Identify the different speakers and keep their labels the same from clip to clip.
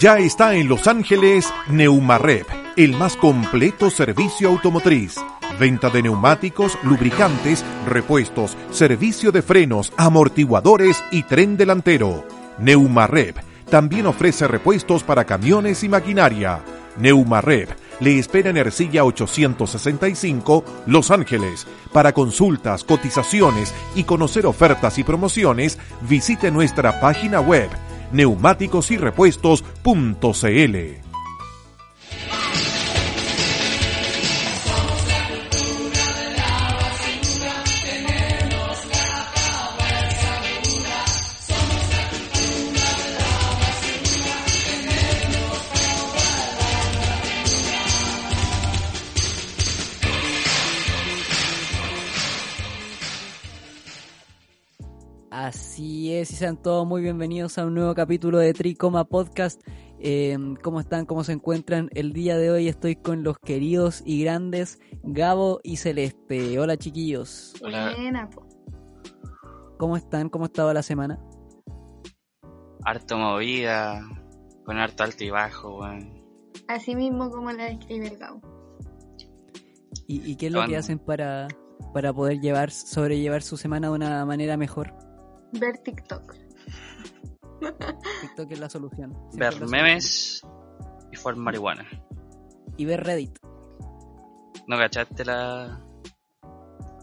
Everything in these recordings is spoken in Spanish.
Speaker 1: ya está en Los Ángeles Neumarep, el más completo servicio automotriz. Venta de neumáticos, lubricantes, repuestos, servicio de frenos, amortiguadores y tren delantero. Neumarep también ofrece repuestos para camiones y maquinaria. Neumarep le espera en Ercilla 865, Los Ángeles. Para consultas, cotizaciones y conocer ofertas y promociones, visite nuestra página web neumáticos y repuestos.cl.
Speaker 2: Así es, y sean todos muy bienvenidos a un nuevo capítulo de Tricoma Podcast. Em, ¿Cómo están? ¿Cómo se encuentran? El día de hoy estoy con los queridos y grandes Gabo y Celeste. Hola chiquillos.
Speaker 3: Hola.
Speaker 2: ¿Cómo están? ¿Cómo ha estado la semana?
Speaker 3: Harto movida, con harto alto y bajo,
Speaker 4: Así mismo como la describe el Gabo.
Speaker 2: ¿Y, qué es lo que hacen para, para poder llevar, sobrellevar su semana de una manera mejor?
Speaker 4: Ver TikTok.
Speaker 2: TikTok es la solución.
Speaker 3: Ver memes y fumar marihuana.
Speaker 2: Y ver Reddit.
Speaker 3: ¿No cachaste la...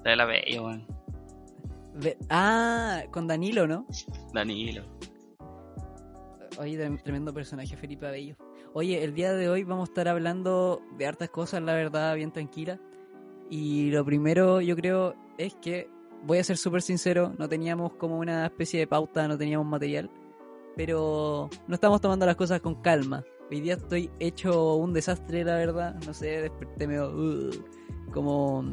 Speaker 3: La de la Bella, weón?
Speaker 2: Ah, con Danilo, ¿no?
Speaker 3: Danilo.
Speaker 2: Oye, tremendo personaje, Felipe Abello. Oye, el día de hoy vamos a estar hablando de hartas cosas, la verdad, bien tranquila. Y lo primero, yo creo, es que voy a ser súper sincero, no teníamos como una especie de pauta, no teníamos material, pero no estamos tomando las cosas con calma. Hoy día estoy hecho un desastre, la verdad, no sé, desperté medio uh, como...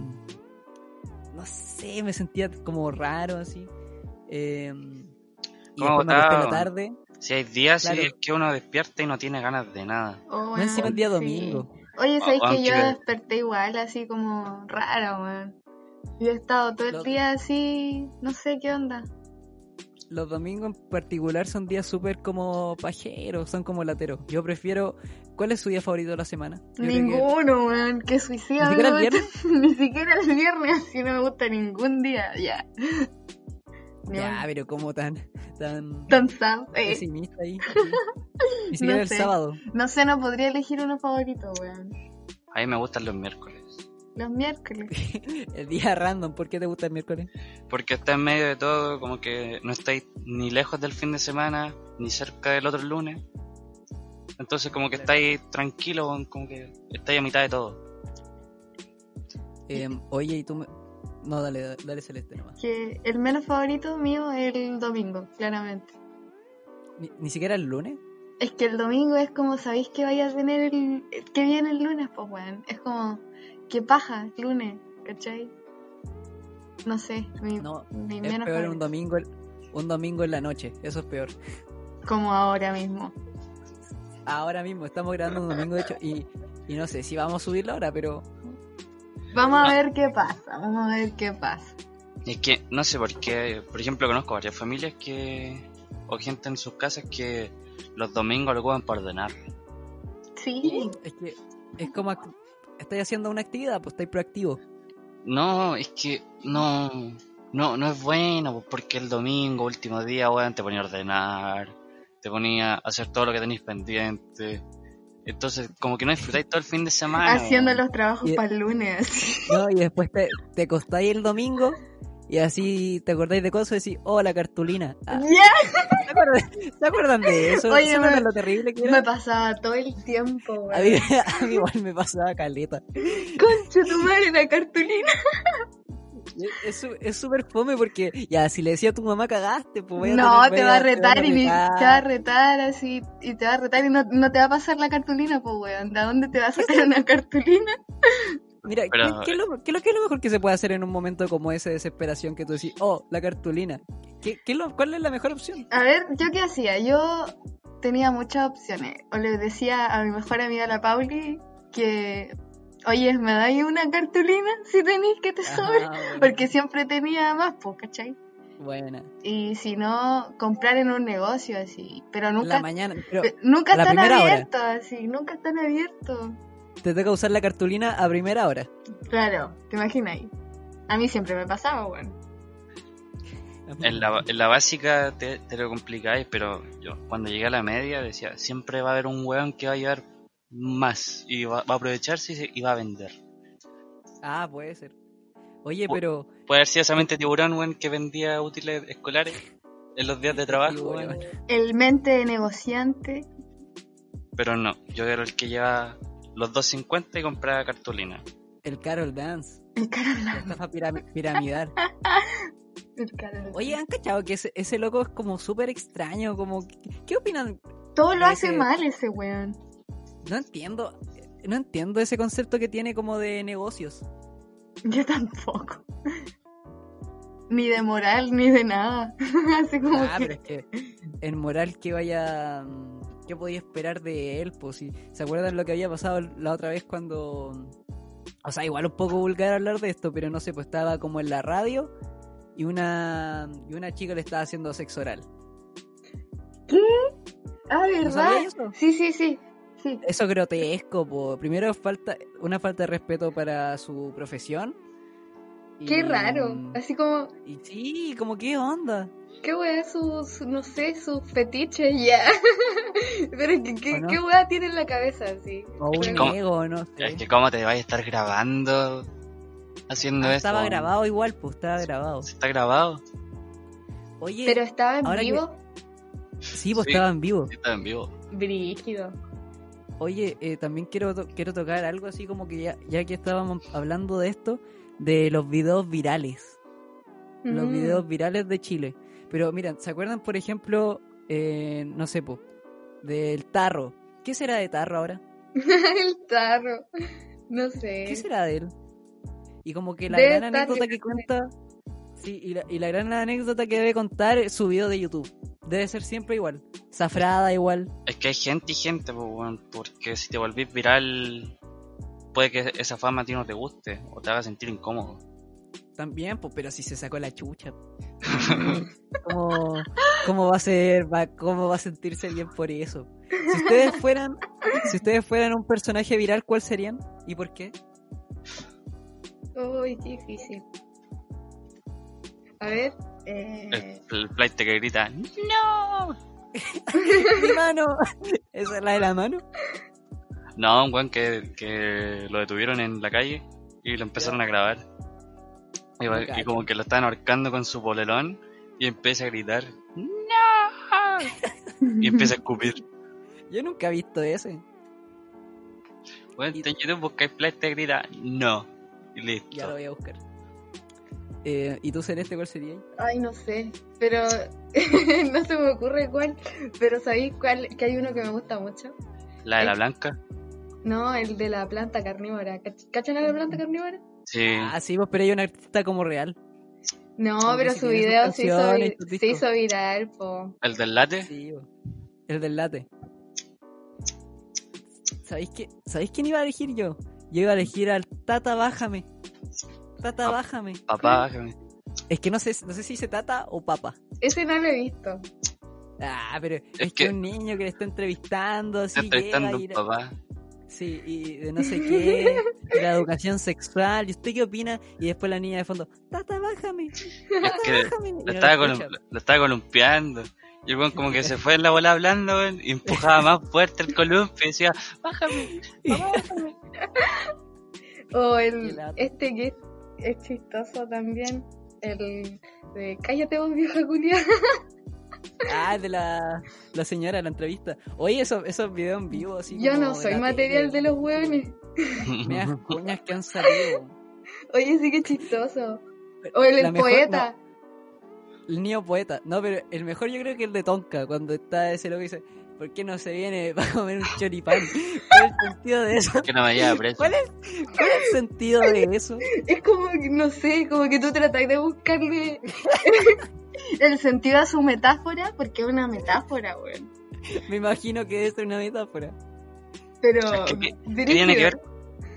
Speaker 2: No sé, me sentía como raro así. Eh, y después me acosté la tarde.
Speaker 3: Si hay días en que uno despierta y no tiene ganas de nada.
Speaker 2: Oh, no encima el día domingo.
Speaker 4: Oye, ¿sabes que yo desperté igual, así como raro, weón? Yo he estado todo el día así, no sé qué onda.
Speaker 2: Los domingos en particular son días súper como pajeros, son como lateros. Yo prefiero... ¿Cuál es su día favorito de la semana?
Speaker 4: Ninguno, weón, que suicida.
Speaker 2: ¿Ni siquiera el viernes?
Speaker 4: Ni siquiera el viernes, así no me gusta ningún día, ya.
Speaker 2: Ya, pero como tan...
Speaker 4: Tan, tan
Speaker 2: sad, eh. pesimista ahí. Ni siquiera el sábado.
Speaker 4: No sé, no podría elegir uno favorito, weón.
Speaker 3: A mí me gustan los miércoles.
Speaker 4: Los miércoles.
Speaker 2: el día random, ¿por qué te gusta el miércoles?
Speaker 3: Porque está en medio de todo, como que no estáis ni lejos del fin de semana, ni cerca del otro lunes. Entonces como que estáis tranquilos, como que estáis a mitad de todo.
Speaker 2: Em, oye, y tú No, dale, dale Celeste nomás.
Speaker 4: Que el menos favorito mío es el domingo, claramente.
Speaker 2: ¿Ni, siquiera el lunes?
Speaker 4: Es que el domingo es como, ¿sabéis que vaya a tener el... que viene el lunes? Pues bueno, es como qué paja, lunes, ¿cachai? No sé, mi,
Speaker 2: no, es peor un domingo, un domingo en la noche, eso es peor.
Speaker 4: Como ahora mismo.
Speaker 2: Ahora mismo, estamos grabando un domingo de hecho y, y no sé si vamos a subirlo ahora, pero...
Speaker 4: Vamos a ver qué pasa, vamos a ver qué pasa.
Speaker 3: Es que no sé por qué, por ejemplo, conozco varias familias que, o gente en sus casas que los domingos lo ocupan para ordenar.
Speaker 4: Sí.
Speaker 2: Es que es como estáis haciendo una actividad, pues estáis proactivo.
Speaker 3: No, es que no, no, no es bueno, pues, porque el domingo, último día, weón, te ponía a ordenar, te ponía a hacer todo lo que tenéis pendiente. Entonces, como que no disfrutáis todo el fin de semana.
Speaker 4: Haciendo los trabajos para el lunes.
Speaker 2: No, y después te, te acostáis el domingo y así te acordáis de cosas y decís, oh, la cartulina. Ah. ¿Se, acuerdan, de eso?
Speaker 4: Oye, me, lo terrible que era? Me pasaba todo el tiempo,
Speaker 2: a mí, a mí, igual me pasaba caleta.
Speaker 4: Concha tu madre, la cartulina.
Speaker 2: Es su- es súper fome porque, ya, si le decía a tu mamá cagaste, pues voy a
Speaker 4: No,
Speaker 2: tener-
Speaker 4: te va a
Speaker 2: te
Speaker 4: retar y te va a
Speaker 2: retar.
Speaker 4: retar así, y te va a retar y no, no te va a pasar la cartulina, pues weón. ¿De dónde te va a sacar una cartulina?
Speaker 2: Mira, ¿qué-
Speaker 3: Pero-
Speaker 2: ¿qué, es lo, qué es lo- qué es lo mejor que se puede hacer en un momento como ese de desesperación que tú decís, oh, la cartulina? ¿Qué, qué es lo- ¿Cuál es la mejor opción?
Speaker 4: A ver, ¿yo qué hacía? Yo tenía muchas opciones. O le decía a mi mejor amiga, la Pauli, que, oye, ¿me dais una cartulina si tenéis que te sobre?
Speaker 2: Bueno.
Speaker 4: Porque siempre tenía más, pues, ¿cachai?
Speaker 2: Buena.
Speaker 4: Y si no, comprar en un negocio así. Pero
Speaker 2: En la
Speaker 4: nunca,
Speaker 2: mañana. Pero
Speaker 4: nunca
Speaker 2: la
Speaker 4: están abiertos, así, nunca están abiertos.
Speaker 2: Te toca usar la cartulina a primera hora.
Speaker 4: Claro, te imagináis. A mí siempre me pasaba, bueno.
Speaker 3: En la, en la básica te, te lo complicáis, pero yo cuando llegué a la media decía, siempre va a haber un weón que va a llevar más y va, va a aprovecharse y, se- y va a vender.
Speaker 2: Ah, puede ser. Oye, pero...
Speaker 3: Puede haber sido esa mente tiburón, weón, que vendía útiles escolares en los días de trabajo.
Speaker 4: El mente negociante.
Speaker 3: Pero no, yo era el que lleva los 2.50 y compraba cartulina.
Speaker 2: El Carol Dance.
Speaker 4: El Carol
Speaker 2: La estafa piram- piramidal.
Speaker 4: El Carol
Speaker 2: Oye, ¿han cachado que ese, ese loco es como súper extraño? Como, ¿qué, qué opinan?
Speaker 4: Todo lo hace
Speaker 2: ese-
Speaker 4: mal ese weón.
Speaker 2: No entiendo. No entiendo ese concepto que tiene como de negocios.
Speaker 4: Yo tampoco. Ni de moral, ni de nada. Así como
Speaker 2: Ah,
Speaker 4: que...
Speaker 2: pero es que en moral que vaya... ¿Qué podía esperar de él? Pues si se acuerdan lo que había pasado la otra vez cuando... O sea, igual un poco vulgar hablar de esto, pero no sé, pues estaba como en la radio y una, y una chica le estaba haciendo sexo oral.
Speaker 4: Ah,
Speaker 2: ¿No
Speaker 4: ¿verdad? Sí, sí, sí. Sí.
Speaker 2: Eso es grotesco, po. primero falta una falta de respeto para su profesión.
Speaker 4: Qué raro.
Speaker 2: mm,
Speaker 4: Así como,
Speaker 2: Y sí, como qué onda.
Speaker 4: Qué weá su, su- no sé, su fetiche ya. Pero ¿qué, qué,
Speaker 2: ¿O no?
Speaker 4: qué weá tiene en la cabeza así?
Speaker 2: O un
Speaker 3: que
Speaker 2: ego, no sé.
Speaker 3: Es que cómo te vas a estar grabando haciendo
Speaker 2: Ah,
Speaker 3: esto.
Speaker 2: estaba grabado igual, pues estaba grabado.
Speaker 3: Está grabado.
Speaker 2: Oye,
Speaker 4: Pero estaba en
Speaker 2: ahora que-
Speaker 4: vivo.
Speaker 2: sí, pues
Speaker 3: sí.
Speaker 2: estaba en vivo.
Speaker 3: Sí, está en vivo.
Speaker 4: Brígido.
Speaker 2: Oye, eh, también quiero to- quiero tocar algo así como que ya, ya que estábamos hablando de esto, de los videos virales. Los
Speaker 4: Mm.
Speaker 2: videos virales de Chile. Pero miren, ¿se acuerdan, por ejemplo, eh, no sé, po, del tarro? ¿Qué será de tarro ahora?
Speaker 4: el tarro. No sé.
Speaker 2: ¿Qué será de él? Y como que la
Speaker 4: Debe
Speaker 2: gran anécdota que cuenta. Sí, y la, y la gran anécdota que debe contar es su video de YouTube. Debe ser siempre igual. Zafrada igual.
Speaker 3: Es que hay gente y gente, pues, weón, porque si te volvís viral, puede que esa fama a ti no te guste o te haga sentir incómodo.
Speaker 2: También, pues, pero si se sacó la chucha. ¿Cómo, cómo va a ser, va- cómo va a sentirse bien por eso? Si ustedes fueran, si ustedes fueran un personaje viral, ¿cuál serían? ¿Y por qué?
Speaker 4: Uy, qué difícil. A ver.
Speaker 3: El,
Speaker 4: Eh...
Speaker 3: el flight que grita, ¡No!
Speaker 2: Mi mano. ¿Esa es la de la mano?
Speaker 3: No, un weón que, que lo detuvieron en la calle y lo empezaron a grabar. Y, y como que lo estaban ahorcando con su polerón y empieza a gritar, ¡No! Y empieza a escupir.
Speaker 2: Yo nunca he visto ese.
Speaker 3: Bueno, en YouTube buscáis flight que grita, ¡No! Y listo.
Speaker 2: Ya lo voy a buscar. Eh, ¿Y tú, Celeste, cuál sería?
Speaker 4: Ay, no sé. Pero no se me ocurre cuál. Pero ¿sabéis cuál? Que hay uno que me gusta mucho.
Speaker 3: La de la blanca.
Speaker 4: No, el de la planta carnívora. ¿Cach- ¿Cachan a la planta carnívora?
Speaker 3: Sí.
Speaker 2: Ah, sí, pues, pero hay un artista como real.
Speaker 4: No,
Speaker 2: Como
Speaker 4: pero su video se hizo, se viral, po.
Speaker 3: ¿El del late?
Speaker 2: Sí, po. el del late. ¿Sabéis, qué? ¿Sabéis quién iba a elegir yo? Yo iba a elegir al Tata Bájame. Tata
Speaker 3: Ah.
Speaker 2: Bájame.
Speaker 3: Papá, bájame.
Speaker 2: Es que no sé, no sé si dice Tata o Papa.
Speaker 4: Ese no lo he visto.
Speaker 2: Ah, pero es,
Speaker 3: Es
Speaker 2: que
Speaker 3: que-
Speaker 2: un niño que le está entrevistando así.
Speaker 3: Está entrevistando
Speaker 2: llega y
Speaker 3: un papá.
Speaker 2: Sí, y de no sé qué, de la educación sexual. ¿Y usted qué opina? Y después la niña de fondo, Tata, bájame.
Speaker 3: Es
Speaker 2: Tata,
Speaker 3: que
Speaker 2: bájame.
Speaker 3: Lo estaba, lo estaba columpiando. Y el weón como que se fue en la bola hablando, y empujaba más fuerte el columpio y decía, bájame, papá, bájame.
Speaker 4: O el este que es, es chistoso también. El de cállate vos vieja culia.
Speaker 2: Ah, de la, la señora, la entrevista. Oye, esos, esos videos en vivo, así
Speaker 4: Yo
Speaker 2: como
Speaker 4: no soy material
Speaker 2: tele,
Speaker 4: de los hueones.
Speaker 2: Medias cuñas que han salido.
Speaker 4: Oye, sí que chistoso. O el,
Speaker 2: La
Speaker 4: el
Speaker 2: mejor-
Speaker 4: poeta.
Speaker 2: El niño poeta. No, pero el mejor yo creo que el de Tonka, cuando está ese loco y dice, ¿por qué no se viene para comer un choripán? ¿Cuál es el sentido de eso?
Speaker 3: Que no me lleva preso.
Speaker 2: ¿Cuál es, cuál es el sentido de eso?
Speaker 4: Es como, que, no sé, como que tú tratas de buscarle el sentido a su metáfora, porque es una metáfora, weón.
Speaker 2: Me imagino que ser una metáfora.
Speaker 4: Pero,
Speaker 3: ¿Qué- qué- ¿Qué
Speaker 4: brígido.
Speaker 3: tiene que ver?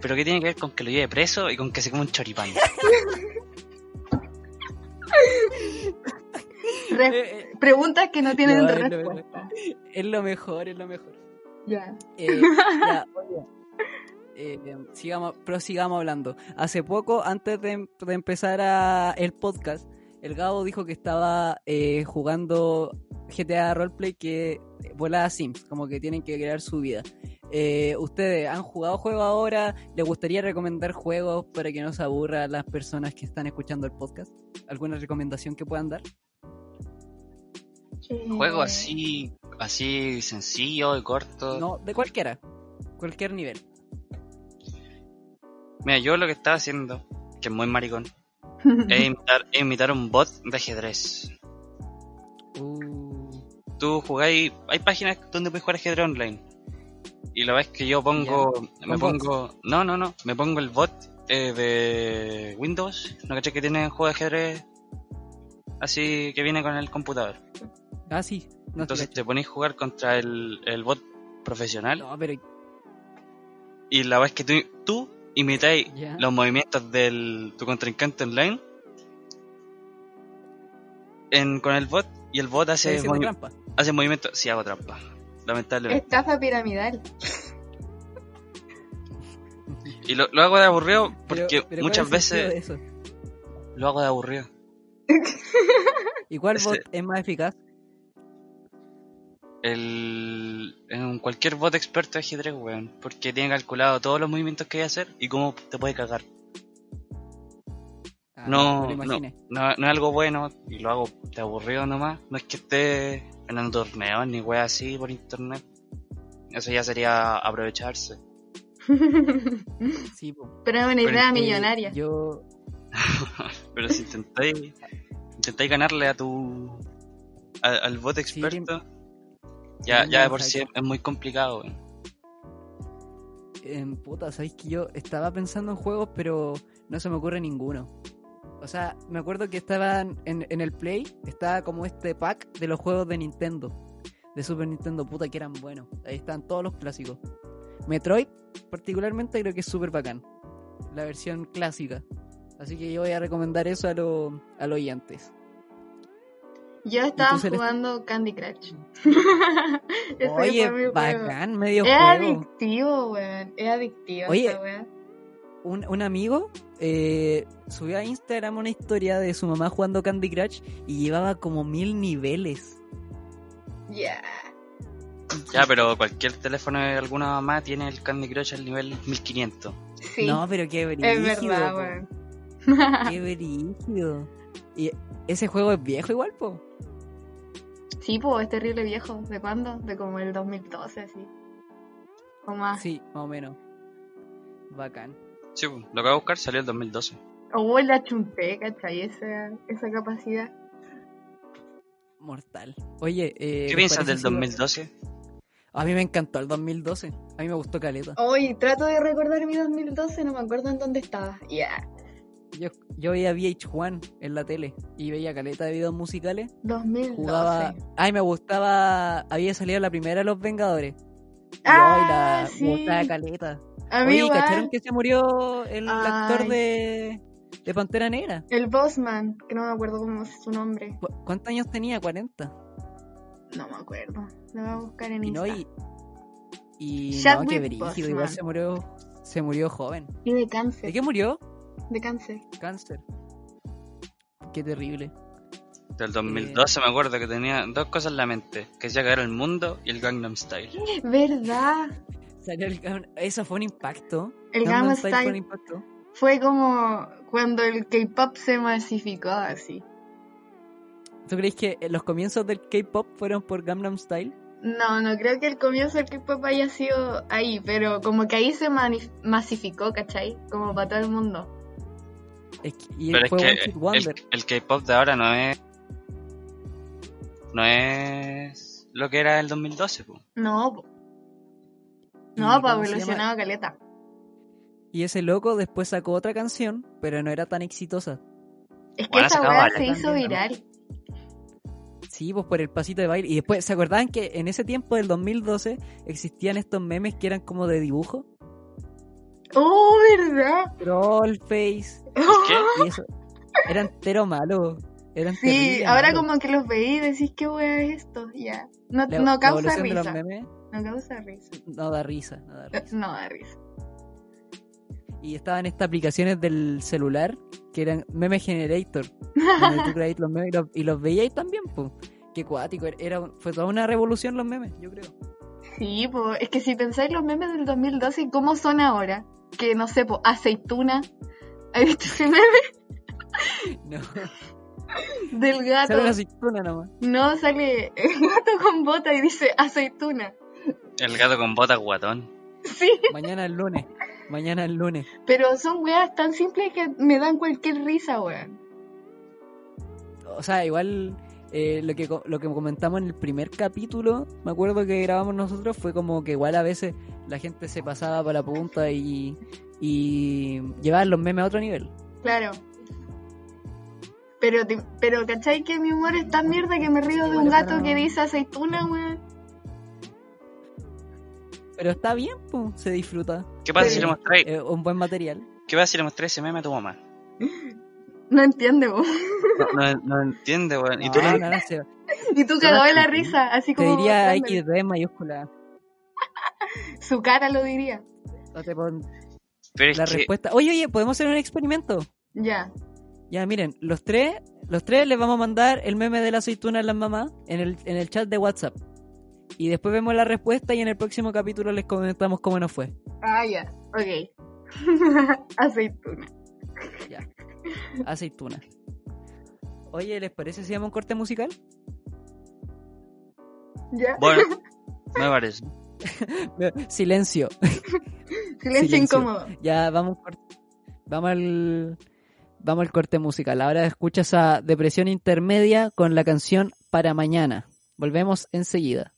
Speaker 3: ¿Pero qué tiene que ver con que lo lleve preso y con que se come un choripán?
Speaker 4: Re-
Speaker 2: Eh, eh,
Speaker 4: preguntas que no tienen
Speaker 2: No, es lo
Speaker 4: respuesta.
Speaker 2: es lo mejor, es lo mejor.
Speaker 4: Ya.
Speaker 2: Eh, ya, oye. Eh, sigamos, prosigamos hablando. Hace poco, antes de, de empezar a- el podcast, el Gabo dijo que estaba eh, jugando GTA Roleplay que volaba Sims, como que tienen que crear su vida. Eh, ¿Ustedes han jugado juegos ahora? ¿Les gustaría recomendar juegos para que no se aburran las personas que están escuchando el podcast? ¿Alguna recomendación que puedan dar?
Speaker 4: Eh,
Speaker 3: Juego así, así sencillo y corto.
Speaker 2: No, de cualquiera. Cualquier nivel.
Speaker 3: Mira, yo lo que estaba haciendo, que es muy maricón, es imitar, es imitar un bot de ajedrez.
Speaker 2: Uh,
Speaker 3: Tú jugáis, hay páginas donde puedes jugar ajedrez online. Y la vez que yo pongo, me pongo, no, no, no, me pongo el bot eh, de Windows, ¿no caché que tiene un juego de ajedrez así que viene con el computador?
Speaker 2: ah, sí. No,
Speaker 3: Entonces
Speaker 2: te
Speaker 3: te ponéis a jugar contra el, el bot profesional
Speaker 2: no, pero
Speaker 3: y la vez que tú, tú imitáis los movimientos de tu contrincante online en, con el bot y el bot hace, movi-
Speaker 2: trampa.
Speaker 3: hace movimientos. Sí, hago trampa. Lamentablemente.
Speaker 4: Estafa piramidal.
Speaker 3: Y lo, lo hago de aburrido porque
Speaker 2: Pero- pero ¿cuál
Speaker 3: muchas veces lo hago de aburrido.
Speaker 2: ¿Y cuál
Speaker 3: Ese-
Speaker 2: bot es más eficaz?
Speaker 3: El, en cualquier bot experto de ajedrez, weón. Porque tiene calculado todos los movimientos que hay que hacer y cómo te puede cagar.
Speaker 2: Ah,
Speaker 3: no, no, no, no es algo bueno y lo hago de aburrido nomás. No es que esté ganando torneos ni wea así por internet. Eso ya sería aprovecharse.
Speaker 2: Sí, po.
Speaker 4: Pero es una idea millonaria.
Speaker 2: yo,
Speaker 3: Pero si intentáis, intentáis ganarle a tu a- al bot experto,
Speaker 2: sí,
Speaker 3: ya de
Speaker 2: no,
Speaker 3: por sí es, muy complicado.
Speaker 2: en puta, sabéis que yo estaba pensando en juegos, pero no se me ocurre ninguno. O sea, me acuerdo que estaban en, en el Play, estaba como este pack de los juegos de Nintendo, de Super Nintendo, puta, que eran buenos. Ahí están todos los clásicos. Metroid, particularmente, creo que es súper bacán. La versión clásica. Así que yo voy a recomendar eso a, lo- a los oyentes.
Speaker 4: Yo estaba jugando Candy Crush. Ese
Speaker 2: Oye,
Speaker 4: mi
Speaker 2: bacán, medio
Speaker 4: Es
Speaker 2: juego.
Speaker 4: adictivo, weón. Es adictivo
Speaker 2: Oye,
Speaker 4: esa weá.
Speaker 2: un, un amigo eh, subió a Instagram una historia de su mamá jugando Candy Crush y llevaba como mil niveles.
Speaker 4: Ya.
Speaker 3: Ya, pero cualquier teléfono de alguna mamá tiene el Candy Crush al nivel 1500.
Speaker 4: Sí.
Speaker 2: No, pero qué brígido.
Speaker 4: es verdad, weón.
Speaker 2: Qué brígido. Y ese juego es viejo igual, po.
Speaker 4: Sí, pues es terrible viejo. ¿De cuándo? De como el 2012, así. O más.
Speaker 2: Sí, más o menos. Bacán.
Speaker 3: Sí, pues, lo que voy a buscar salió el 2012.
Speaker 4: O la chunté, ¿cachai? Esa, esa capacidad.
Speaker 2: Mortal. Oye, eh,
Speaker 3: ¿Qué
Speaker 2: ¿les
Speaker 3: piensas del
Speaker 2: si-
Speaker 3: 2012?
Speaker 2: A mí me encantó el 2012. A mí me gustó Caleta.
Speaker 4: Hoy trato de recordar mi 2012, no me acuerdo en dónde estaba. Ya.
Speaker 2: Yo, yo veía VH1 en la tele y veía Caleta de videos musicales.
Speaker 4: 2012.
Speaker 2: Jugaba. Ay, me gustaba. Había salido la primera de Los Vengadores.
Speaker 4: Ah,
Speaker 2: la
Speaker 4: sí.
Speaker 2: me gustaba Caleta.
Speaker 4: A mí
Speaker 2: Oye. ¿cacharon que se murió el
Speaker 4: Ay.
Speaker 2: actor de, de Pantera Negra?
Speaker 4: El Bossman, que no me acuerdo cómo es su nombre.
Speaker 2: ¿Cu- ¿Cuántos años tenía? 40.
Speaker 4: No me acuerdo. Lo voy a buscar en
Speaker 2: Y no, y. Y no, qué brígido. Igual se murió. Se murió joven.
Speaker 4: Y de
Speaker 2: ¿De
Speaker 4: cáncer.
Speaker 2: qué murió?
Speaker 4: De cáncer.
Speaker 2: Cáncer. Qué terrible.
Speaker 3: Del 2012 me acuerdo que tenía dos cosas en la mente. Que decía que era el mundo y el Gangnam Style.
Speaker 4: ¿Verdad?
Speaker 2: Salió el Eso fue un impacto.
Speaker 4: El
Speaker 2: Gangnam
Speaker 4: Gangnam
Speaker 2: Style fue un impacto.
Speaker 4: fue como cuando el K-pop se masificó así.
Speaker 2: ¿Tú crees que los comienzos del K-pop fueron por Gangnam Style?
Speaker 4: No, no creo que el comienzo del K-pop haya sido ahí, pero como que ahí se masificó, ¿cachai? Como para todo el mundo.
Speaker 2: Es que- y
Speaker 3: Pero es
Speaker 2: fue
Speaker 3: que
Speaker 2: Hit Wonder.
Speaker 3: el, el K-pop de ahora no es. No es lo que era el 2012, po.
Speaker 4: No, po.
Speaker 2: ¿Y
Speaker 4: no, pues evolucionaba caleta.
Speaker 2: Y ese loco después sacó otra canción, pero no era tan exitosa.
Speaker 4: Es que
Speaker 3: Bueno,
Speaker 4: esa weá se hizo
Speaker 2: también, ¿no?
Speaker 4: viral.
Speaker 2: Sí, pues por el pasito de baile. Y después, ¿se acordaban que en ese tiempo del 2012 existían estos memes que eran como de dibujo?
Speaker 4: Oh, ¿verdad?
Speaker 2: Trollface.
Speaker 3: ¿Qué?
Speaker 2: Y eso. Eran entero malo. Eran
Speaker 4: Sí, ahora
Speaker 2: malos.
Speaker 4: como que los veí y decís, ¿qué weá es esto? Ya. No,
Speaker 2: La-
Speaker 4: no causa risa. No causa risa.
Speaker 2: no da risa, no da risa.
Speaker 4: No da risa.
Speaker 2: Y estaban estas aplicaciones del celular que eran Meme Generator. donde tú creabas los memes y los, y los veíais también, pues. Qué cuático. Era, fue toda una revolución los memes, yo creo.
Speaker 4: Sí, pues es que si pensáis los memes del 2012, ¿cómo son ahora? Que no sé, pues aceituna. ¿Has visto ese meme
Speaker 2: No,
Speaker 4: del gato?
Speaker 2: sale la aceituna nomás.
Speaker 4: No, sale el gato con bota y dice aceituna.
Speaker 3: El gato con botas guatón.
Speaker 4: Sí,
Speaker 2: Mañana el lunes. Mañana el lunes.
Speaker 4: pero son weas tan simples que me dan cualquier risa, weón.
Speaker 2: O sea, igual eh, lo, que, co- lo que comentamos en el primer capítulo, me acuerdo que grabamos nosotros, fue como que igual a veces la gente se pasaba para la punta y, y llevaban los memes a otro nivel.
Speaker 4: Claro. Pero, te- pero ¿cachai que mi humor es tan mierda que me río de un gato que dice aceituna, weón?
Speaker 2: Pero está bien, pues, se disfruta.
Speaker 3: ¿Qué pasa si le mostráis?
Speaker 2: Eh, un buen material.
Speaker 3: ¿Qué pasa si le mostráis ese meme a tu mamá?
Speaker 4: No entiende, weón.
Speaker 3: No, no, no entiende, weón. Y tú
Speaker 2: No,
Speaker 4: Y tú cagado de la
Speaker 3: entendí.
Speaker 4: risa, así
Speaker 2: te
Speaker 4: como.
Speaker 2: diría
Speaker 4: mostrándole.
Speaker 2: XD en mayúscula.
Speaker 4: Su cara lo diría.
Speaker 2: No te pon-
Speaker 3: Pero es
Speaker 2: la
Speaker 3: que
Speaker 2: respuesta. Oye, oye, podemos hacer un experimento.
Speaker 4: Ya.
Speaker 2: Ya, miren, los tres, los tres les vamos a mandar el meme de la aceituna a las mamás en el, en el chat de WhatsApp. Y después vemos la respuesta y en el próximo capítulo les comentamos cómo nos fue.
Speaker 4: Ah, ya. Ok. aceituna.
Speaker 2: Ya. Aceituna. Oye, ¿les parece si hacemos un corte musical?
Speaker 4: Ya.
Speaker 3: Bueno, me parece.
Speaker 2: Silencio.
Speaker 4: Silencio,
Speaker 2: silencio.
Speaker 4: incómodo.
Speaker 2: Ya, vamos, vamos al vamos al corte musical. Ahora escuchas a Depresión Intermedia con la canción Para Mañana. Volvemos enseguida.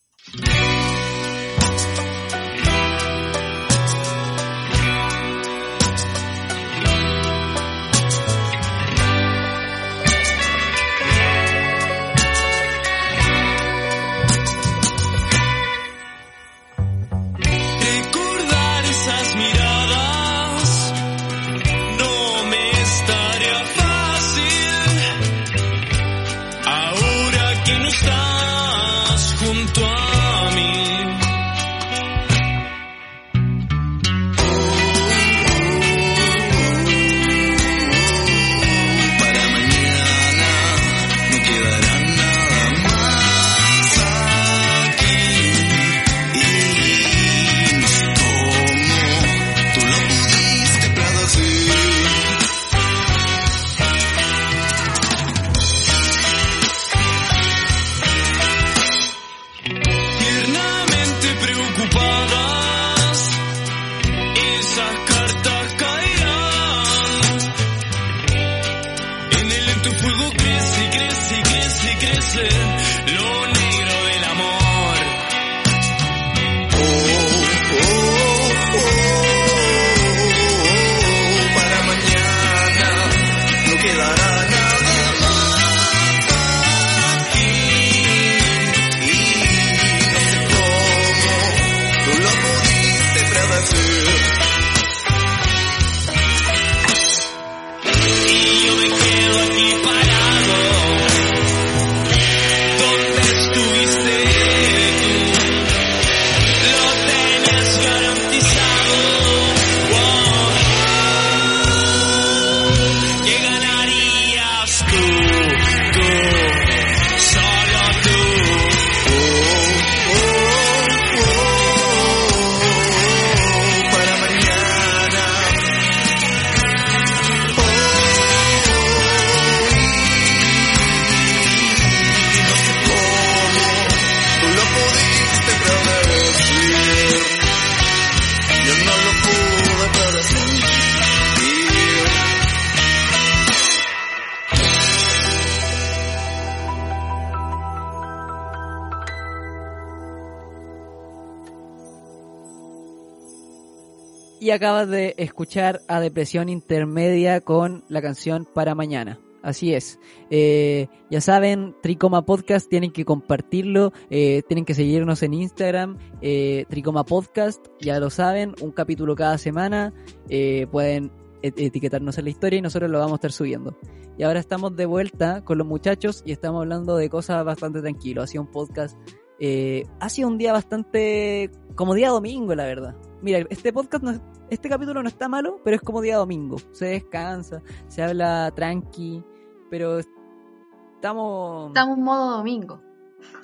Speaker 2: Acabas de escuchar a Depresión Intermedia con la canción Para Mañana. Así es. Eh, ya saben, Tricoma Podcast, tienen que compartirlo, eh, tienen que seguirnos en Instagram, eh, Tricoma Podcast, ya lo saben, un capítulo cada semana, eh, pueden et- etiquetarnos en la historia y nosotros lo vamos a estar subiendo. Y ahora estamos de vuelta con los muchachos y estamos hablando de cosas bastante tranquilos. Ha sido un podcast, eh, ha sido un día bastante como día domingo, la verdad. Mira, este podcast, no este capítulo no está malo, pero es como día domingo. Se descansa, se habla tranqui, pero estamos,
Speaker 4: Estamos en modo domingo.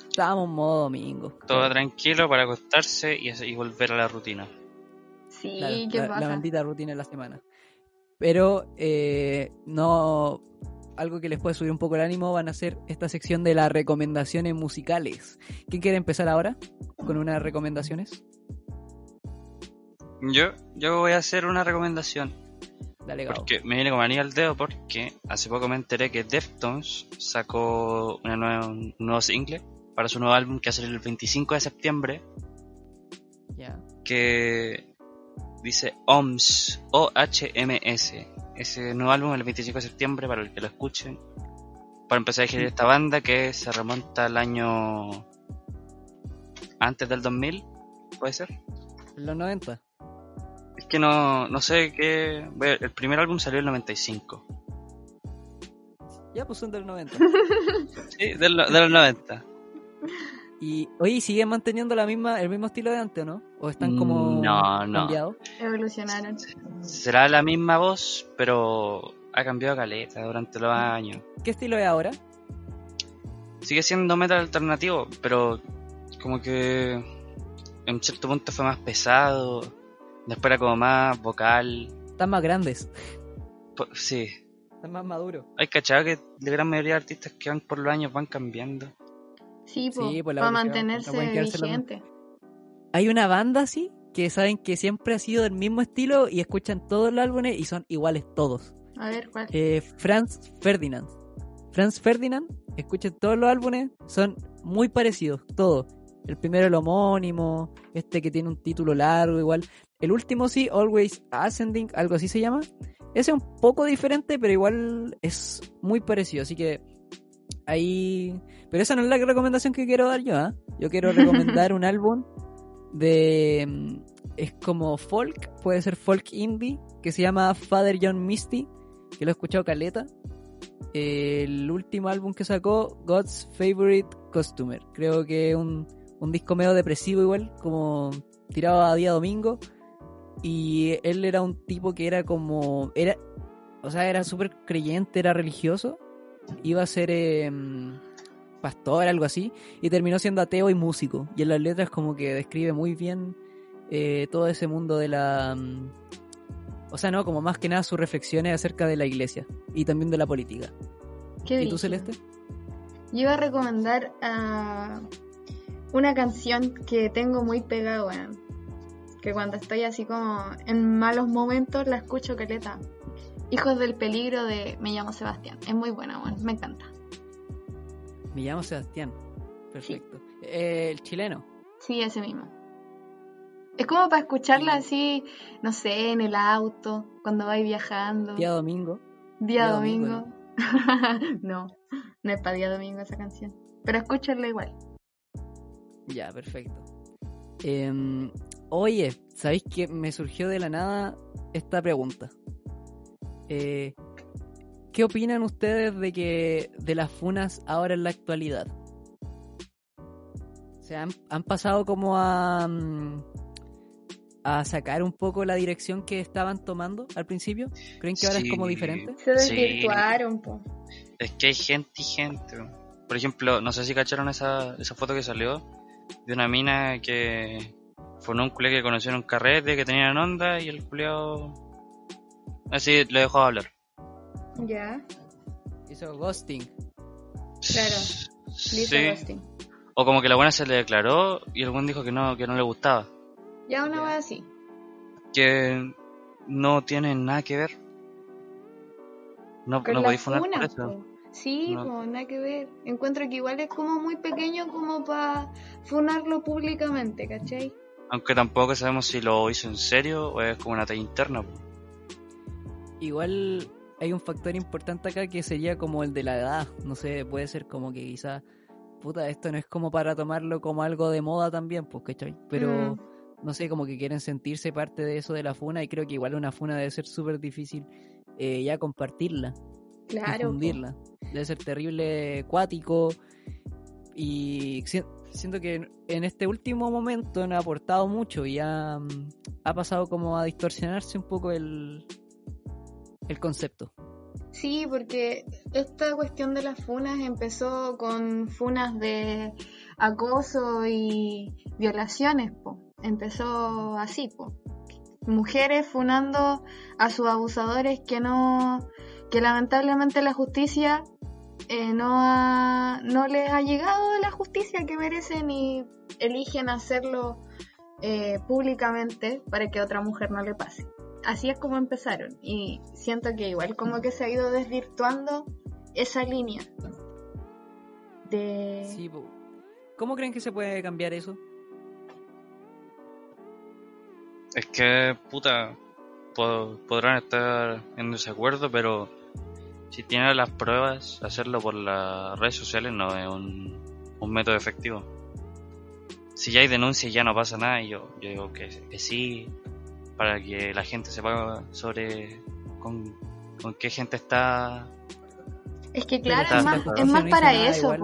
Speaker 2: estamos en modo domingo.
Speaker 3: Todo tranquilo para acostarse y, y volver a la rutina.
Speaker 4: Sí,
Speaker 2: Claro,
Speaker 4: ¿qué
Speaker 2: la,
Speaker 4: pasa?
Speaker 2: la maldita rutina de la semana. Pero eh, no algo que les puede subir un poco el ánimo van a ser esta sección de las recomendaciones musicales. ¿Quién quiere empezar ahora con unas recomendaciones?
Speaker 3: Yo, yo voy a hacer una recomendación.
Speaker 2: Dale, Gabo.
Speaker 3: Porque me viene como anillo al dedo porque hace poco me enteré que Deftones sacó una nueva- un nuevo single para su nuevo álbum que va a salir el 25 de septiembre
Speaker 2: Ya.
Speaker 3: que dice OMS, O-H-M-S. Ese nuevo álbum el 25 de septiembre para el que lo escuchen. Para empezar a digerir esta banda que se remonta al año antes del 2000, puede ser.
Speaker 2: Los 90.
Speaker 3: Que no, no sé qué. El primer álbum salió en el 95.
Speaker 2: Ya, pues son del 90.
Speaker 3: Sí, de, lo- de los 90.
Speaker 2: y, oye, ¿siguen manteniendo la misma, el mismo estilo de antes o no? ¿O están como
Speaker 3: No, no.
Speaker 2: cambiados?
Speaker 4: Evolucionaron.
Speaker 3: Será la misma voz, pero ha cambiado caleta durante los años.
Speaker 2: ¿Qué estilo es ahora?
Speaker 3: Sigue siendo metal alternativo, pero como que en cierto punto fue más pesado. Después era como más vocal.
Speaker 2: Están más grandes,
Speaker 3: Po- Sí,
Speaker 2: están más maduros.
Speaker 3: hay cachado que la gran mayoría de artistas que van por los años van cambiando.
Speaker 4: Sí, po,
Speaker 2: Sí, pues
Speaker 4: para mantenerse vigente.
Speaker 2: Hay una banda así que saben que siempre ha sido del mismo estilo y escuchan todos los álbumes y son iguales todos.
Speaker 4: A ver, ¿cuál?
Speaker 2: Eh, Franz Ferdinand. Franz Ferdinand, escuchen todos los álbumes, son muy parecidos, todos. El primero el homónimo, este que tiene un título largo igual. El último sí, Always Ascending, algo así se llama. Ese es un poco diferente, pero igual es muy parecido, así que ahí... Pero esa no es la recomendación que quiero dar yo, ¿ah? Yo quiero recomendar un álbum de... mm, Es como folk, puede ser folk indie, que se llama Father John Misty, que lo he escuchado caleta. El último álbum que sacó, God's Favorite Customer. Creo que es un, un disco medio depresivo igual, como tirado a día domingo. Y él era un tipo que era como... era O sea, era súper creyente, era religioso. Iba a ser em, pastor, algo así. Y terminó siendo ateo y músico. Y en las letras como que describe muy bien eh, todo ese mundo de la... mm, o sea, no, como más que nada sus reflexiones acerca de la iglesia y también de la política.
Speaker 4: ¿Qué
Speaker 2: ¿Y tú. Celeste?
Speaker 4: Yo iba a recomendar ah, una canción que tengo muy pegada, weón. Que cuando estoy así como en malos momentos la escucho caleta. Hijos del peligro de Me llamo Sebastián. Es muy buena, weón. Me encanta.
Speaker 2: Me llamo Sebastián. Perfecto. Eh, el chileno.
Speaker 4: Sí, ese mismo. Es como para escucharla así, no sé, en el auto, cuando vais viajando.
Speaker 2: Día domingo.
Speaker 4: Día
Speaker 2: día
Speaker 4: domingo.
Speaker 2: domingo,
Speaker 4: no, no es para día domingo esa canción. Pero escúchenla igual.
Speaker 2: Ya, perfecto. Em, oye, ¿sabéis que me surgió de la nada esta pregunta? Eh, ¿Qué opinan ustedes de que de las funas ahora en la actualidad? O sea, han, han pasado como a mm, a sacar un poco la dirección que estaban tomando al principio. ¿Creen que ahora es como
Speaker 3: Sí.
Speaker 2: diferente?
Speaker 4: Se
Speaker 3: Sí.
Speaker 4: desvirtuaron, po.
Speaker 3: Es que hay gente y gente. Por ejemplo, no sé si cacharon esa, esa foto que salió de una mina que fue un culé que conoció en un carrete, que tenían onda y el culeado así lo dejó hablar.
Speaker 4: Ya,
Speaker 2: Hizo ghosting.
Speaker 4: Claro.
Speaker 3: Sí.
Speaker 4: Ghosting.
Speaker 3: O como que la buena se le declaró y el buen dijo que no, que no le gustaba.
Speaker 4: Ya una vez así.
Speaker 3: Que no tienen nada que ver. No, no
Speaker 4: la
Speaker 3: podéis funar por eso.
Speaker 4: Sí,
Speaker 3: No.
Speaker 4: po, nada que ver. Encuentro que igual es como muy pequeño como para funarlo públicamente, ¿cachai?
Speaker 3: Aunque tampoco sabemos si lo hizo en serio o es como una talla interna. po.
Speaker 2: Igual hay un factor importante acá que sería como el de la edad. No sé, puede ser como que quizás, puta, esto no es como para tomarlo como algo de moda también, pues, ¿cachai? Pero,
Speaker 4: Mm.
Speaker 2: no sé, como que quieren sentirse parte de eso de la funa y creo que igual una funa debe ser súper difícil eh, ya compartirla,
Speaker 4: Claro.
Speaker 2: difundirla. Debe ser terrible, cuático y si- siento que en- este último momento no ha aportado mucho y ha, ha pasado como a distorsionarse un poco el, el concepto.
Speaker 4: Sí, porque esta cuestión de las funas empezó con funas de acoso y violaciones, po. Empezó así, po. Mujeres funando a sus abusadores que no, que lamentablemente la justicia eh, no ha, no les ha llegado la justicia que merecen y eligen hacerlo eh, públicamente para que a otra mujer no le pase así es como empezaron. Y siento que igual como que se ha ido desvirtuando esa línea. De...
Speaker 2: Sí. ¿Cómo creen que se puede cambiar eso?
Speaker 3: Es que, puta, po- podrán estar en desacuerdo, pero si tienen las pruebas, hacerlo por las redes sociales no es un, un método efectivo. Si ya hay denuncias ya no pasa nada, y yo, yo digo que, que sí, para que la gente sepa sobre con, con qué gente está.
Speaker 4: Es que claro,
Speaker 3: está-
Speaker 4: es más, es más
Speaker 2: no
Speaker 4: para eso.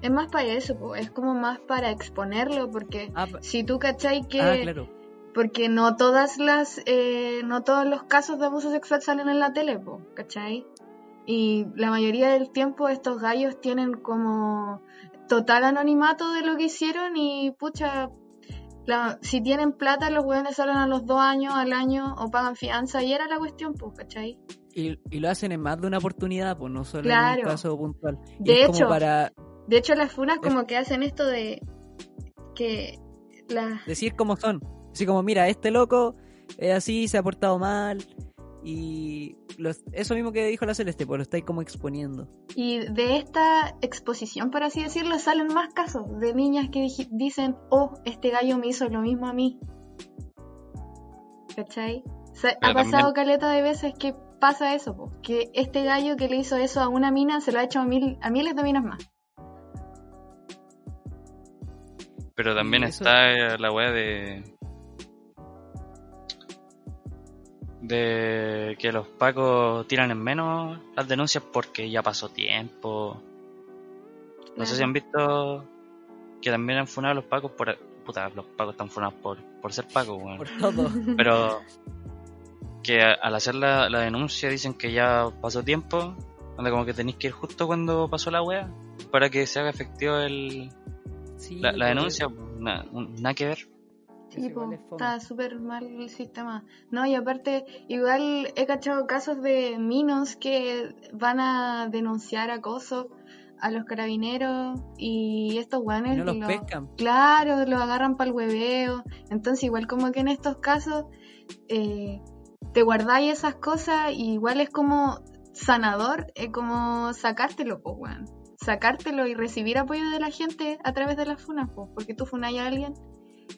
Speaker 4: Es más para eso, po. Es como más para exponerlo, porque
Speaker 2: Ah,
Speaker 4: si tú cachai que...
Speaker 2: ah, claro.
Speaker 4: Porque no todas las... eh, no todos los casos de abuso sexual salen en la tele, po, ¿cachai? Y la mayoría del tiempo estos gallos tienen como total anonimato de lo que hicieron y pucha, la- si tienen plata los hueones salen a los dos años, al año o pagan fianza y era la cuestión, pues, ¿cachai?
Speaker 2: Y, y lo hacen en más de una oportunidad, pues no solo en
Speaker 4: Claro.
Speaker 2: un caso puntual. Y
Speaker 4: De
Speaker 2: como
Speaker 4: hecho,
Speaker 2: para
Speaker 4: De hecho las funas como que hacen esto de que la...
Speaker 2: decir cómo son. Así como, mira, este loco es así, se ha portado mal. Y los- eso mismo que dijo la Celeste, pues lo estáis como exponiendo.
Speaker 4: Y de esta exposición, por así decirlo, salen más casos de niñas que dicen, oh, este gallo me hizo lo mismo a mí. ¿Cachai? O sea, ha pasado
Speaker 3: también-
Speaker 4: caleta de veces que pasa eso, po, que este gallo que le hizo eso a una mina se lo ha hecho a, mil, a miles de minas más.
Speaker 3: Pero también
Speaker 2: eso-
Speaker 3: está la weá de. De que los pacos tiran en menos las denuncias porque ya pasó tiempo. No sé si han visto que también han funado a los pacos por. Puta, los pacos están funados por, por ser pacos, weón.
Speaker 2: Por todo.
Speaker 3: Pero que al hacer la, la denuncia dicen que ya pasó tiempo, donde como que tenéis que ir justo cuando pasó la wea para que se haga efectivo el,
Speaker 2: Sí,
Speaker 3: la, la denuncia. Na- un- nada que ver.
Speaker 4: Sí, po,
Speaker 2: es
Speaker 4: está súper mal el sistema. No, y aparte, igual he cachado casos de minos que van a denunciar acoso a los carabineros y estos
Speaker 2: Y
Speaker 4: guanes
Speaker 2: no los
Speaker 4: lo-
Speaker 2: pescan.
Speaker 4: Claro, lo agarran para el hueveo. Entonces, igual como que en estos casos eh, te guardáis esas cosas y igual es como sanador, es como sacártelo, pues, weón. Sacártelo y recibir apoyo de la gente a través de las funas, pues, porque tú funáis a alguien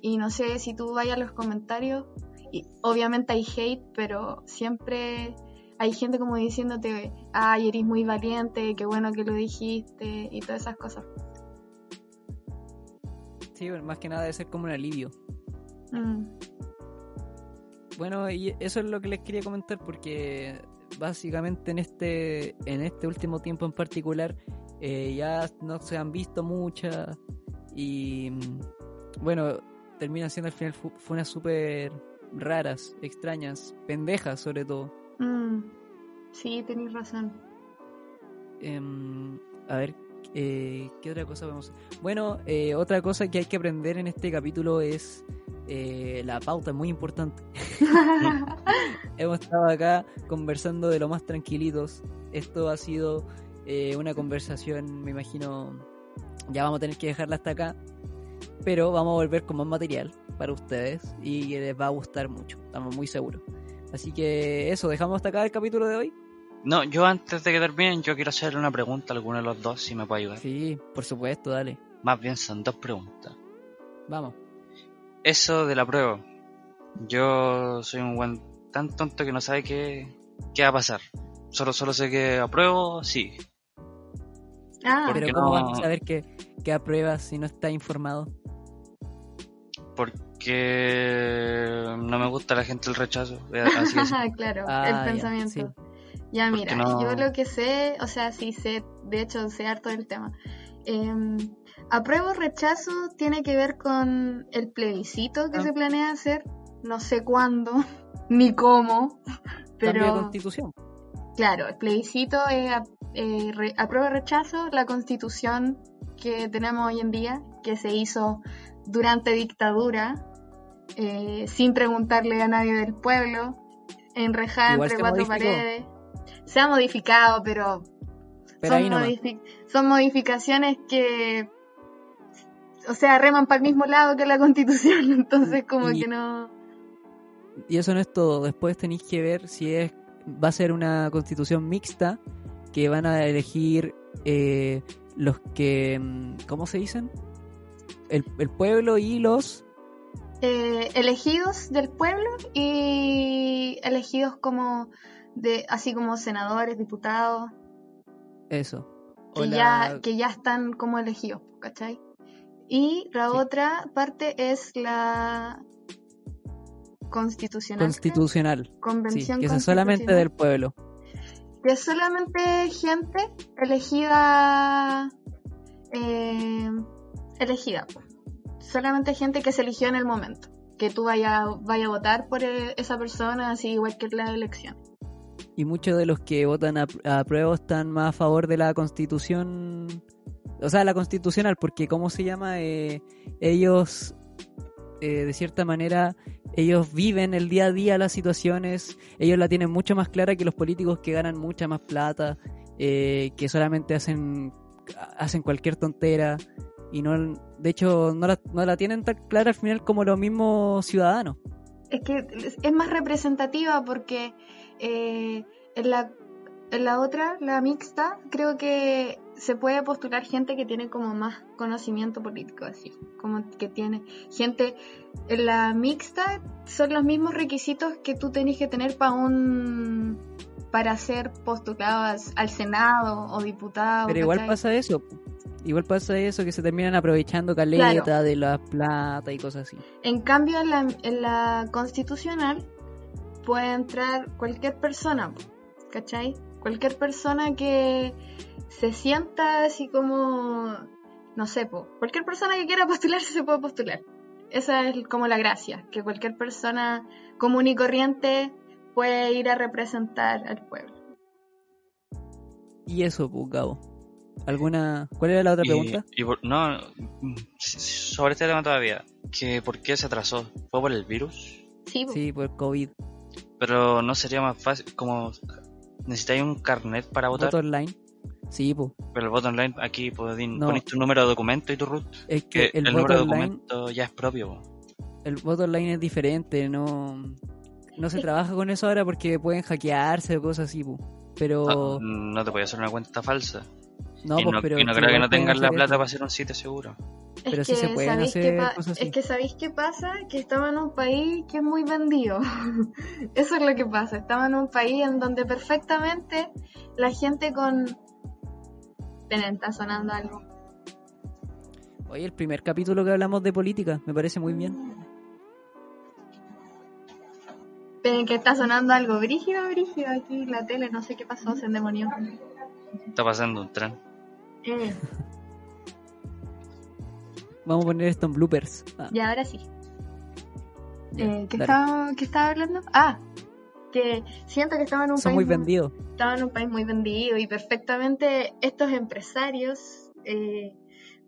Speaker 4: y no sé si tú vayas a los comentarios y obviamente hay hate, pero siempre hay gente como diciéndote, ay, eres muy valiente, qué bueno que lo dijiste y todas esas cosas.
Speaker 2: Sí, bueno, más que nada debe ser como un alivio.
Speaker 4: Mm.
Speaker 2: Bueno, y eso es lo que les quería comentar porque básicamente en este en este último tiempo en particular eh, ya no se han visto muchas y mm, bueno, terminan siendo al final fu- funas súper raras, extrañas, pendejas sobre todo.
Speaker 4: Mm, sí, tenéis razón.
Speaker 2: Em, a ver, eh, ¿qué otra cosa podemos Bueno, eh, otra cosa que hay que aprender en este capítulo es eh, la pauta, muy importante. Hemos estado acá conversando de lo más tranquilitos. Esto ha sido eh, una conversación, me imagino, ya vamos a tener que dejarla hasta acá. Pero vamos a volver con más material para ustedes y que les va a gustar mucho, estamos muy seguros. Así que eso, dejamos hasta acá el capítulo de hoy.
Speaker 3: No, yo antes de que terminen, yo quiero hacerle una pregunta a alguno de los dos, si me puede ayudar.
Speaker 2: Sí, por supuesto, dale.
Speaker 3: Más bien son dos preguntas.
Speaker 2: Vamos.
Speaker 3: eso de la prueba. Yo soy un buen tan tonto que no sabe qué, qué va a pasar. Solo, solo sé que apruebo, sí.
Speaker 4: Ah,
Speaker 3: ¿Por
Speaker 2: Pero
Speaker 3: qué
Speaker 2: ¿cómo
Speaker 3: no?
Speaker 2: vamos a saber que, que apruebas si no está informado?
Speaker 3: Porque no me gusta la gente el rechazo. eh, Así es.
Speaker 4: claro,
Speaker 2: Ah,
Speaker 4: el
Speaker 2: ya,
Speaker 4: pensamiento.
Speaker 2: sí.
Speaker 4: Ya, mira,
Speaker 3: no-
Speaker 4: yo lo que sé, o sea, sí sé, de hecho sé harto del tema. Eh, apruebo rechazo tiene que ver con el plebiscito que
Speaker 2: Ah.
Speaker 4: se planea hacer, no sé cuándo, ni cómo,
Speaker 2: Cambio de
Speaker 4: pero
Speaker 2: constitución.
Speaker 4: claro, el plebiscito es a- eh, re- apruebo rechazo la constitución que tenemos hoy en día, que se hizo durante dictadura, eh, sin preguntarle a nadie del pueblo, enrejada
Speaker 2: Igual
Speaker 4: entre cuatro
Speaker 2: modificó.
Speaker 4: paredes. Se ha modificado, pero,
Speaker 2: Pero
Speaker 4: son, modificaciones que, o sea, reman para el mismo lado que la constitución, entonces como
Speaker 2: Y-
Speaker 4: que no...
Speaker 2: Y eso no es todo. Después tenéis que ver si es va a ser una constitución mixta que van a elegir eh, los que, mm, ¿cómo se dicen? El, el pueblo y los...
Speaker 4: eh, elegidos del pueblo y elegidos como de así como senadores, diputados,
Speaker 2: Eso.
Speaker 4: Que ya que ya están como elegidos, ¿cachai? Y la
Speaker 2: Sí.
Speaker 4: otra parte es la constitucional.
Speaker 2: constitucional. Sí,
Speaker 4: Convención
Speaker 2: que esa es solamente del pueblo.
Speaker 4: que es solamente gente elegida eh, elegida solamente gente que se eligió en el momento que tú vayas vaya a votar por eh, esa persona así igual que la elección
Speaker 2: Y muchos de los que votan a, a prueba están más a favor de la constitución, o sea, la constitucional, porque ¿cómo se llama? Eh, ellos, eh, de cierta manera, ellos viven el día a día las situaciones, ellos la tienen mucho más clara que los políticos que ganan mucha más plata, que solamente hacen, hacen cualquier tontera. Y no, de hecho, no la, no la tienen tan clara al final como los mismos ciudadanos.
Speaker 4: es que es- más representativa porque eh, en la en la otra la mixta creo que se puede postular gente que tiene como más conocimiento político así como que tiene gente en la mixta son los mismos requisitos que tú tenés que tener para un para ser postulado al, senado o diputado
Speaker 2: Pero igual pasa eso. Igual pasa eso, que se terminan aprovechando caleta de la plata y cosas así.
Speaker 4: En cambio, en la, en la constitucional puede entrar cualquier persona, ¿cachai? Cualquier persona que se sienta así como, no sé, po, cualquier persona que quiera postularse se puede postular. Esa es como la gracia, que cualquier persona común y corriente puede ir a representar al pueblo.
Speaker 2: Y eso, pues, Gabo. ¿Alguna... ¿Cuál era la otra
Speaker 3: Y-
Speaker 2: pregunta?
Speaker 3: y por- no, sobre este tema todavía. Que ¿Por qué se atrasó? ¿Fue por el virus?
Speaker 4: Sí, po.
Speaker 2: Sí, por COVID.
Speaker 3: Pero no sería más fácil, como necesitáis un carnet para votar,
Speaker 2: ¿Voto online? Sí,
Speaker 3: pero el voto online aquí podéis
Speaker 2: No.
Speaker 3: tu número de documento y tu root.
Speaker 2: Es
Speaker 3: Que
Speaker 2: que
Speaker 3: el,
Speaker 2: el,
Speaker 3: número de
Speaker 2: online...
Speaker 3: documento ya es propio. po.
Speaker 2: El voto online es diferente, no... No se trabaja con eso ahora porque pueden hackearse o cosas así, pues. Pero...
Speaker 3: No, no te podía hacer una cuenta falsa.
Speaker 2: No,
Speaker 3: y
Speaker 2: pues,
Speaker 3: no,
Speaker 2: pero...
Speaker 3: y no creo que no tengan la plata
Speaker 2: eso.
Speaker 3: para hacer un sitio seguro.
Speaker 4: Es
Speaker 2: Pero sí
Speaker 4: que
Speaker 2: se pueden
Speaker 4: ¿sabéis
Speaker 2: hacer cosas así.
Speaker 4: Es que ¿sabéis qué pasa? Que estamos en un país que es muy vendido. Eso es lo que pasa. Estamos en un país en donde perfectamente la gente con... Esperen, está sonando algo.
Speaker 2: Oye, el primer capítulo que hablamos de política, me parece muy bien.
Speaker 4: Esperen, que está sonando algo. Brígido, brígido. Aquí la tele, no sé qué pasó, se endemonió.
Speaker 3: Está pasando un tren.
Speaker 2: Vamos a poner esto en bloopers. Ah,
Speaker 4: ya, ahora sí.
Speaker 2: ya,
Speaker 4: Eh, ¿qué, estaba, ¿Qué estaba hablando? Ah, que siento que estaba en un
Speaker 2: Son
Speaker 4: país
Speaker 2: muy vendidos.
Speaker 4: estaba en un país muy vendido y perfectamente estos empresarios eh,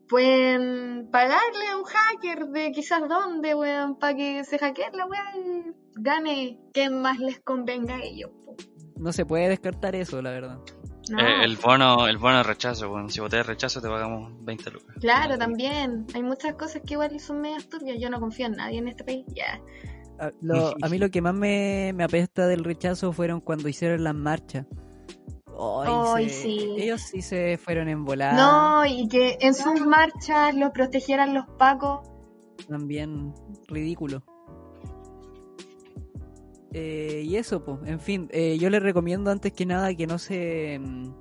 Speaker 4: pueden pagarle a un hacker de quizás dónde, weón, para que se hackee la weá y gane quien más les convenga a ellos. po.
Speaker 2: No se puede descartar eso, la verdad.
Speaker 4: No,
Speaker 3: Eh, el bono el bono de rechazo. Bueno, si voté de rechazo te pagamos 20 lucas.
Speaker 4: claro, también. Hay muchas cosas que igual son medias turbias. Yo no confío en nadie en este país. Ya.
Speaker 2: A, lo- a mí lo que más me, me apesta del rechazo fueron cuando hicieron las marchas. Ay,
Speaker 4: Ay,
Speaker 2: se-
Speaker 4: sí.
Speaker 2: Ellos sí se fueron en volada.
Speaker 4: No, y que en sus marchas los protegieran los pacos.
Speaker 2: también ridículo. Eh, y eso, pues, en fin, eh, yo les recomiendo antes que nada que no se... mm,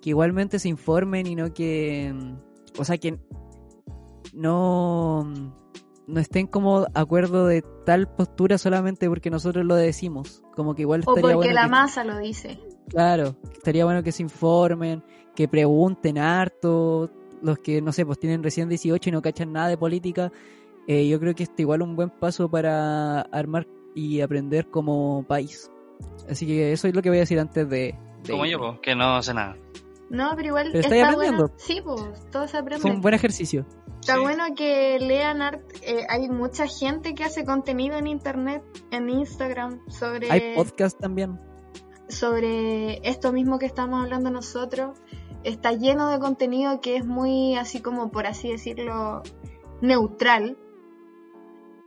Speaker 2: que igualmente se informen y no que... mm, o sea, que no... mm, no estén como acuerdo de tal postura solamente porque nosotros lo decimos. Como que igual
Speaker 4: O
Speaker 2: estaría
Speaker 4: porque
Speaker 2: bueno
Speaker 4: la
Speaker 2: que-
Speaker 4: masa lo dice.
Speaker 2: Claro, estaría bueno que se informen, que pregunten harto, los que, no sé, pues tienen recién 18 y no cachan nada de política. eh, yo creo que este igual un buen paso para armar y aprender como país. Así que eso es lo que voy a decir antes de... de
Speaker 3: Como yo, po, que no sé nada.
Speaker 4: No, pero igual
Speaker 2: Pero estáis
Speaker 4: está
Speaker 2: aprendiendo.
Speaker 4: bueno. Sí, pues, todo se aprende.
Speaker 2: Fue un buen ejercicio.
Speaker 4: Está
Speaker 3: Sí.
Speaker 4: bueno que lean art. eh, hay mucha gente que hace contenido en internet, en Instagram, sobre,
Speaker 2: Hay podcast también.
Speaker 4: sobre esto mismo que estamos hablando nosotros. Está lleno de contenido que es muy así como, por así decirlo, neutral.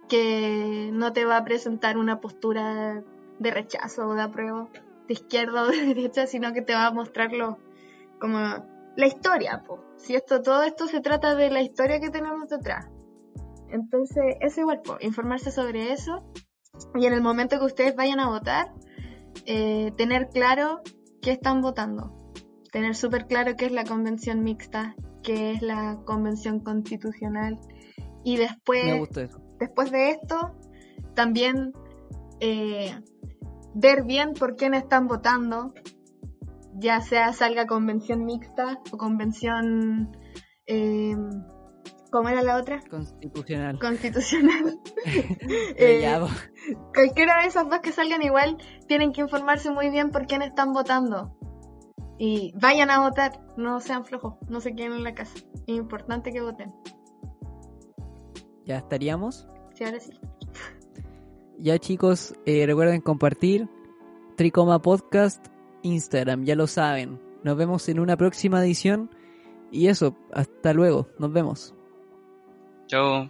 Speaker 4: Que no te va a presentar una postura de rechazo o de apruebo, de izquierda o de derecha, sino que te va a mostrarlo como la historia, po. Si esto, todo esto se trata de la historia que tenemos detrás. Entonces, es igual, po, informarse sobre eso. Y en el momento que ustedes vayan a votar, eh, tener claro qué están votando. Tener súper claro qué es la convención mixta, qué es la convención constitucional. Y después
Speaker 2: Me gusta eso.
Speaker 4: Después de esto, también eh, ver bien por quién están votando, ya sea salga convención mixta o convención, eh, ¿cómo era la otra?
Speaker 2: Constitucional.
Speaker 4: Constitucional. Eh, cualquiera de esas dos que salgan igual, tienen que informarse muy bien por quién están votando. Y vayan a votar, no sean flojos, no se queden en la casa. Es importante que voten.
Speaker 2: Ya estaríamos.
Speaker 4: Sí, ahora sí.
Speaker 2: Ya chicos, eh, recuerden compartir Tricoma Podcast Instagram, ya lo saben. Nos vemos en una próxima edición. Y eso, hasta luego, nos vemos.
Speaker 3: Chau.